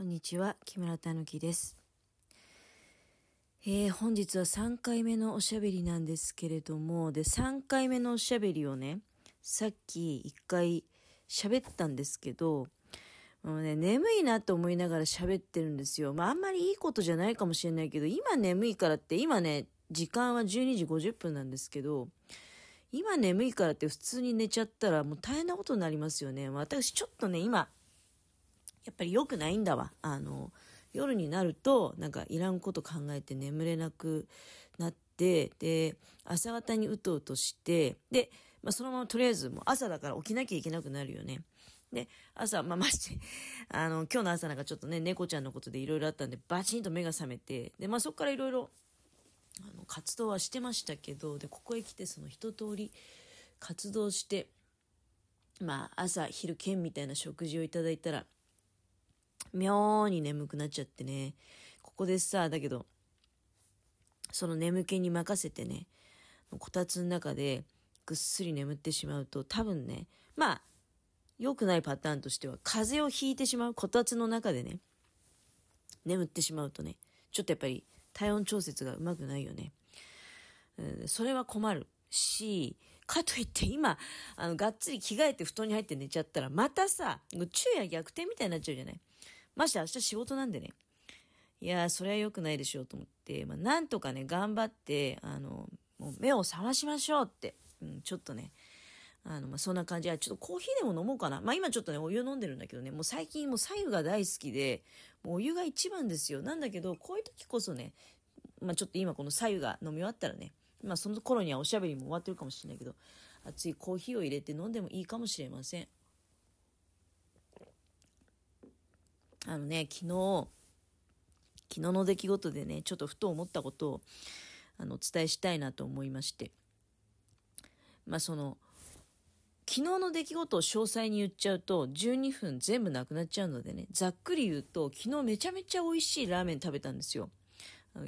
こんにちは、木村たぬきです。えー、本日は3回目のおしゃべりなんですけれども、で、3回目のおしゃべりをね、さっき1回喋ったんですけど、もうね、眠いなと思いながら喋ってるんですよ。まあ、あんまりいいことじゃないかもしれないけど、今眠いからって、今ね、時間は12時50分なんですけど、今眠いからって普通に寝ちゃったらもう大変なことになりますよね。私ちょっとね、今、やっぱり良くないんだわ。あの、夜になると、なんかいらんこと考えて眠れなくなって、で、朝方にうとうとして、で、まあ、そのままとりあえずもう朝だから起きなきゃいけなくなるよね。で、朝、まあ、まして、あの、今日の朝なんかちょっとね、猫ちゃんのことでいろいろあったんで、バチンと目が覚めて、で、まあ、そこからいろいろ、活動はしてましたけど、で、ここへ来てその一通り活動して、まあ、朝、昼、兼みたいな食事をいただいたら、妙に眠くなっちゃってね。ここでさ、だけど、その眠気に任せてね、こたつの中でぐっすり眠ってしまうと、多分ね、まあ、良くないパターンとしては、風邪をひいてしまう、こたつの中でね、眠ってしまうとね、ちょっとやっぱり体温調節がうまくないよね。うん、それは困るし、かといって今、あの、がっつり着替えて布団に入って寝ちゃったら、またさ、昼夜逆転みたいになっちゃうじゃないまして明日仕事なんでね。いやー、それは良くないでしょうと思って、まあ、なんとかね、頑張って、あの、もう目を覚ましましょうって、うん、ちょっとね、あの、まあ、そんな感じ。は、ちょっとコーヒーでも飲もうかな。まあ、今ちょっとね、お湯飲んでるんだけどね、もう最近もう左右が大好きで、もうお湯が一番ですよ。なんだけど、こういう時こそね、まあ、ちょっと今この左右が飲み終わったらね、まあ、その頃にはおしゃべりも終わってるかもしれないけど、熱いコーヒーを入れて飲んでもいいかもしれません。あのね、昨日、昨日の出来事でね、ちょっとふと思ったことを、あの、お伝えしたいなと思いまして。まあ、その、昨日の出来事を詳細に言っちゃうと、12分全部なくなっちゃうのでね、ざっくり言うと、昨日めちゃめちゃ美味しいラーメン食べたんですよ。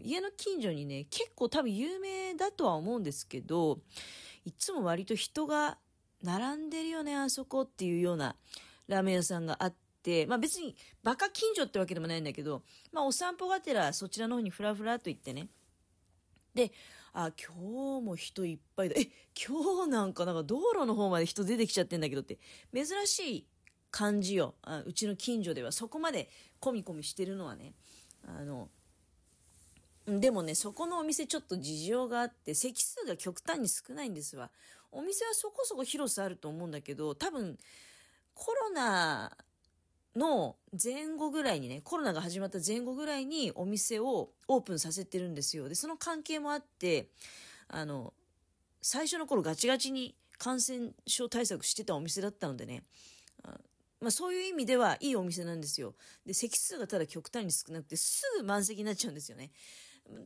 家の近所にね、結構多分有名だとは思うんですけど、いつも割と人が並んでるよね、あそこっていうようなラーメン屋さんがあって、まあ別にバカ近所ってわけでもないんだけど、まあお散歩がてらそちらの方にふらふらと行ってね。で、あ、今日も人いっぱいだ。え、今日なんかなんか道路の方まで人出てきちゃってんだけどって、珍しい感じよ。あうちの近所ではそこまでコミコミしてるのはね。あの、でもね、そこのお店ちょっと事情があって、席数が極端に少ないんですわ。お店はそこそこ広さあると思うんだけど、多分、コロナの前後ぐらいにね、コロナが始まった前後ぐらいにお店をオープンさせてるんですよ。で、その関係もあって、あの、最初の頃ガチガチに感染症対策してたお店だったのでね、まあそういう意味ではいいお店なんですよ。で、席数がただ極端に少なくてすぐ満席になっちゃうんですよね。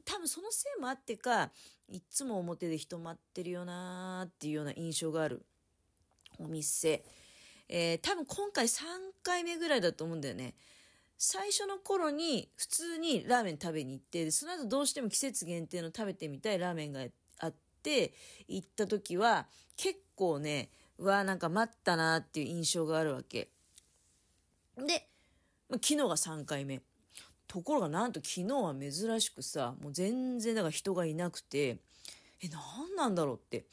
多分そのせいもあってか、いつも表で人待ってるよなーっていうような印象があるお店。えー、多分今回3回目ぐらいだと思うんだよね。最初の頃に普通にラーメン食べに行って、その後どうしても季節限定の食べてみたいラーメンがあって、行った時は結構ね、うわなんか待ったなっていう印象があるわけ。で、昨日が3回目。ところがなんと昨日は珍しくさ、もう全然だから人がいなくて、え、何なんだろうって。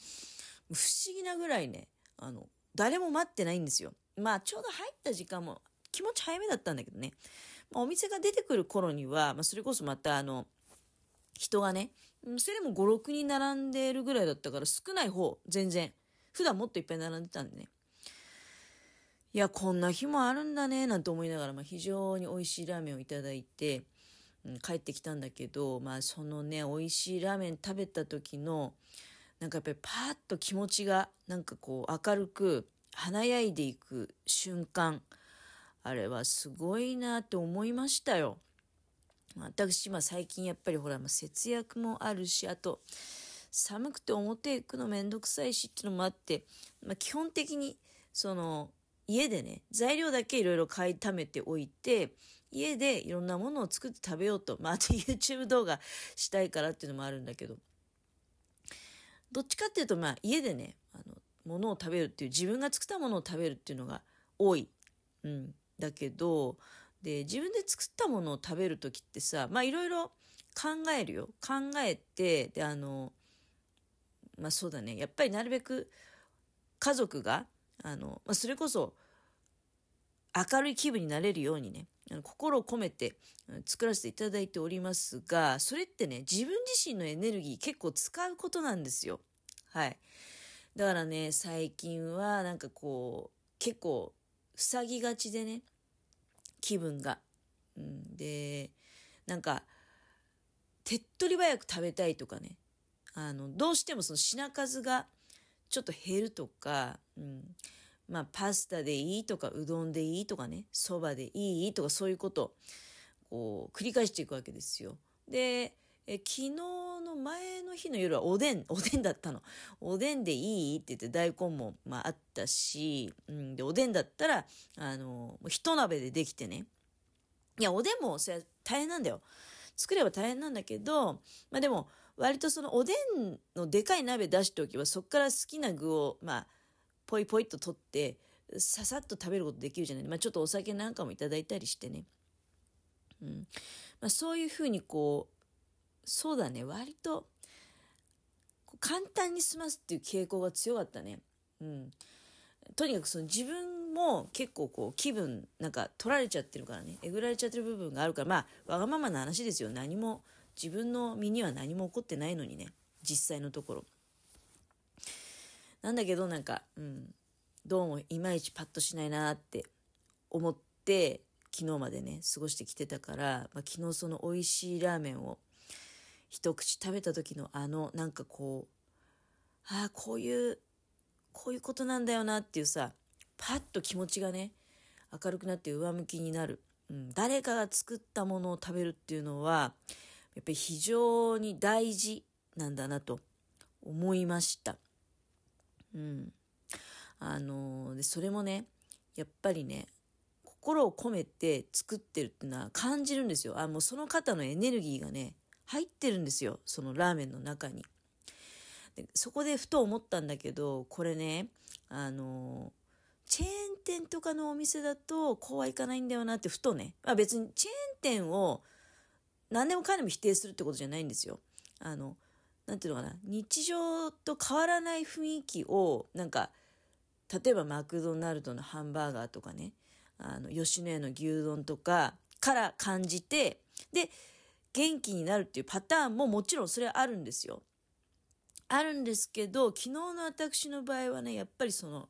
不思議なぐらいね、あの、誰も待ってないんですよ。まあ、ちょうど入った時間も気持ち早めだったんだけどね。まあ、お店が出てくる頃には、まあ、それこそまたあの、人がね、それでも5、6人並んでるぐらいだったから少ない方、全然。普段もっといっぱい並んでたんでね。いや、こんな日もあるんだね、なんて思いながら、まあ、非常に美味しいラーメンをいただいて、うん、帰ってきたんだけど、まあ、そのね、美味しいラーメン食べた時の、なんかやっぱりパーッと気持ちがなんかこう明るく華やいでいく瞬間あれはすごいなって思いましたよ。私、まあ最近やっぱりほら、節約もあるし、あと、寒くて表行くのめんどくさいしっていうのもあって、まあ基本的に、その、家でね、材料だけいろいろ買い溜めておいて、家でいろんなものを作って食べようと。まあ、あと YouTube 動画したいからっていうのもあるんだけど、どっちかっていうと、まあ、家でね、あの、ものを食べるっていう、自分が作ったものを食べるっていうのが多い。うん。だけど、で、自分で作ったものを食べる時ってさ、まあいろいろ考えるよ。考えて、で、あの、まあそうだね。やっぱりなるべく家族が、あの、まあそれこそ明るい気分になれるようにね、心を込めて作らせていただいておりますが、それってね、自分自身のエネルギー結構使うことなんですよ。はい。だからね、最近はなんかこう、結構塞ぎがちでね、気分が。うん、で、なんか、手っ取り早く食べたいとかね、あの、どうしてもその品数がちょっと減るとか、うん、まあ、パスタでいいとか、うどんでいいとかね、そばでいいとか、そういうことを、こう、繰り返していくわけですよ。で、え昨日の前の日の夜はおでん、おでんだったの。おでんでいいって言って大根も、まあ、あったし、うん、で、おでんだったら、あの、一鍋でできてね。いや、おでんも、それは大変なんだよ。作れば大変なんだけど、まあでも、割とそのおでんのでかい鍋出しておけば、そこから好きな具を、まあ、ポイポイと取って、ささっと食べることできるじゃない。まあちょっとお酒なんかもいただいたりしてね。うん。まあそういうふうにこう、そうだね、割と、簡単に済ますっていう傾向が強かったね。うん。とにかくその自分も結構こう気分なんか取られちゃってるからね、えぐられちゃってる部分があるから、まあわがままな話ですよ。何も、自分の身には何も起こってないのにね、実際のところ。なんだけどなんか、うん、どうもいまいちパッとしないなって思って、昨日までね、過ごしてきてたから、まあ、昨日その美味しいラーメンを一口食べた時のあの、なんかこう、ああ、こういう、こういうことなんだよなっていうさ、パッと気持ちがね、明るくなって上向きになる。うん、誰かが作ったものを食べるっていうのは、やっぱり非常に大事なんだなと思いました。うん。あのー、で、それもね、やっぱりね、心を込めて作ってるっていうのは感じるんですよ。あ、もうその方のエネルギーがね、入ってるんですよ。そのラーメンの中に。でそこでふと思ったんだけど、これね、あの、チェーン店とかのお店だとこうはいかないんだよなってふとね、まあ、別にチェーン店を何でもかんでも否定するってことじゃないんですよ。あの、なんていうのかな、日常と変わらない雰囲気を、なんか、例えばマクドナルドのハンバーガーとかね、あの、吉野家の牛丼とかから感じて、で、元気になるっていうパターンももちろんそれはあるんですよ。あるんですけど、昨日の私の場合はね、やっぱりその、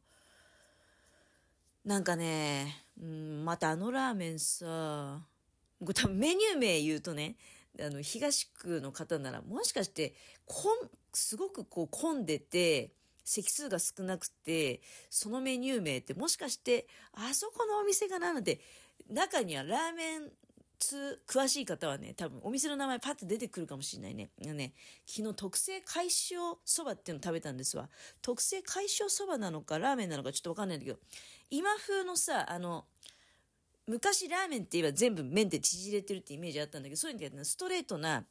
なんかね、うん、またあのラーメンさ、多分メニュー名言うとね、あの、東区の方なら、もしかして、こん、すごくこう混んでて、席数が少なくて、そのメニュー名ってもしかして、あそこのお店かななんて、中にはラーメン通、詳しい方はね、多分お店の名前パッと出てくるかもしれないね。ね、昨日特製海塩そばっていうの食べたんですわ。特製海塩そばなのかラーメンなのかちょっとわかんないんだけど、今風のさ、あの、昔ラーメンって言えば全部麺って縮れてるってイメージあったんだけど、そういうんだけど、ストレートな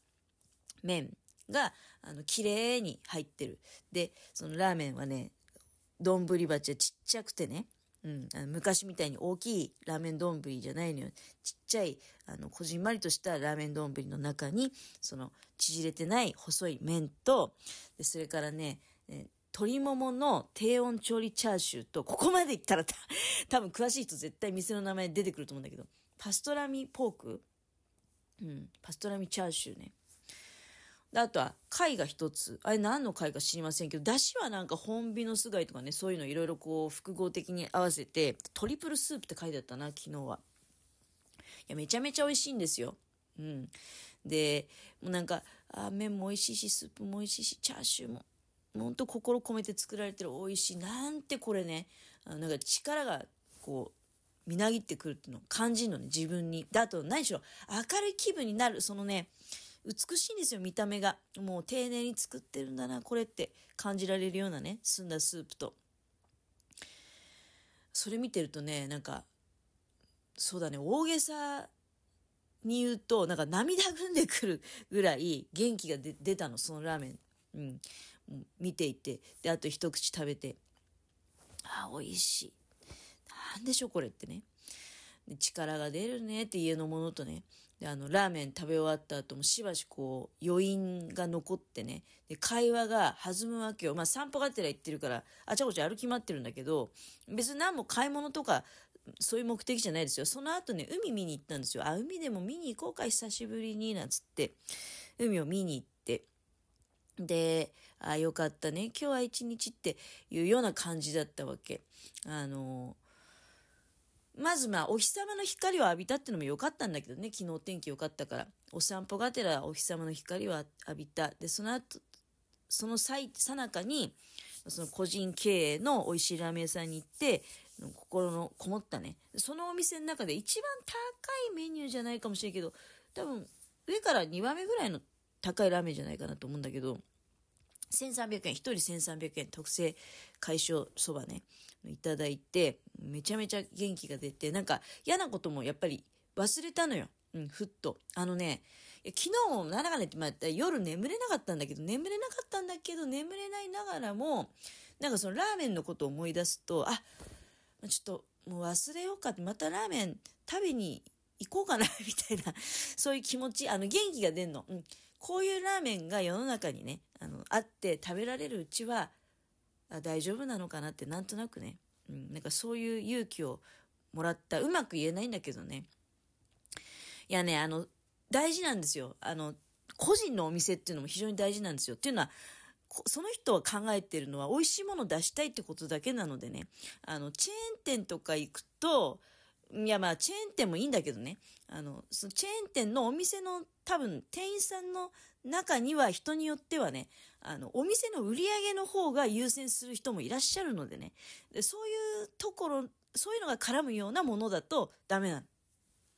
麺が、あの、綺麗に入ってる。で、そのラーメンはね、丼鉢はちっちゃくてね、うん、昔みたいに大きいラーメン丼じゃないのよ。ちっちゃい、あの、こじんまりとしたラーメン丼の中に、その、縮れてない細い麺と、でそれからね、鶏ももの低温調理チャーシューと、ここまでいったら 多分詳しい人絶対店の名前出てくると思うんだけど、パストラミポーク？うん、パストラミチャーシューね。であとは貝が一つ。あれ何の貝か知りませんけど、だしはなんか本美の巣貝とかね、そういうのいろいろこう複合的に合わせて、トリプルスープって書いてあったな、昨日は。いや、めちゃめちゃ美味しいんですよ。うん。で、もうなんか、あ麺も美味しいし、スープも美味しいし、チャーシューも、ほんと心込めて作られてる美味しい。なんてこれね、あのなんか力がこう、みなぎってくるっていうのを感じるのね、自分に。だと何しろ、明るい気分になる、そのね、美しいんですよ、見た目が。もう丁寧に作ってるんだな、これって感じられるようなね、澄んだスープと。それ見てるとね、なんか、そうだね、大げさに言うと、なんか涙ぐんでくるぐらい元気が出たの、そのラーメン。うん。見ていて。で、あと一口食べて、あ、美味しい。なんでしょう、これってねで。力が出るねって家のものとね、であのラーメン食べ終わった後もしばしこう余韻が残ってねで会話が弾むわけよまあ散歩がてら行ってるからあちゃこちゃ歩き回ってるんだけど別に何も買い物とかそういう目的じゃないですよその後ね海見に行ったんですよあ海でも見に行こうか久しぶりになんつって海を見に行ってであよかったね。今日は一日っていうような感じだったわけ。あのまずまあお日様の光を浴びたってのも良かったんだけどね。昨日天気良かったから。お散歩がてらお日様の光を浴びた。でその後そのさなかにその個人経営の美味しいラーメン屋さんに行って心のこもったね。そのお店の中で一番高いメニューじゃないかもしれんけど多分上から2番目ぐらいの高いラーメンじゃないかなと思うんだけど1300円1人1300円特製海藻そばねいただいてめちゃめちゃ元気が出てなんか嫌なこともやっぱり忘れたのよ、うん、ふっと。あのね昨日もなんだかねって、まあ、夜眠れなかったんだけど眠れなかったんだけど眠れないながらもなんかそのラーメンのことを思い出すとあちょっともう忘れようかってまたラーメン食べに行こうかな みたいなそういう気持ちあの元気が出んの、うん、こういうラーメンが世の中にねあのあって食べられるうちはあ大丈夫なのかなってなんとなくね、うん、なんかそういう勇気をもらった。うまく言えないんだけどね。いやねあの大事なんですよ。あの個人のお店っていうのも非常に大事なんですよ。っていうのはその人は考えてるのは美味しいものを出したいってことだけなのでね。あのチェーン店とか行くといやまあチェーン店もいいんだけどね。あのそのチェーン店のお店の多分店員さんの中には人によってはねあのお店の売り上げの方が優先する人もいらっしゃるのでね。でそういうところそういうのが絡むようなものだとダメなの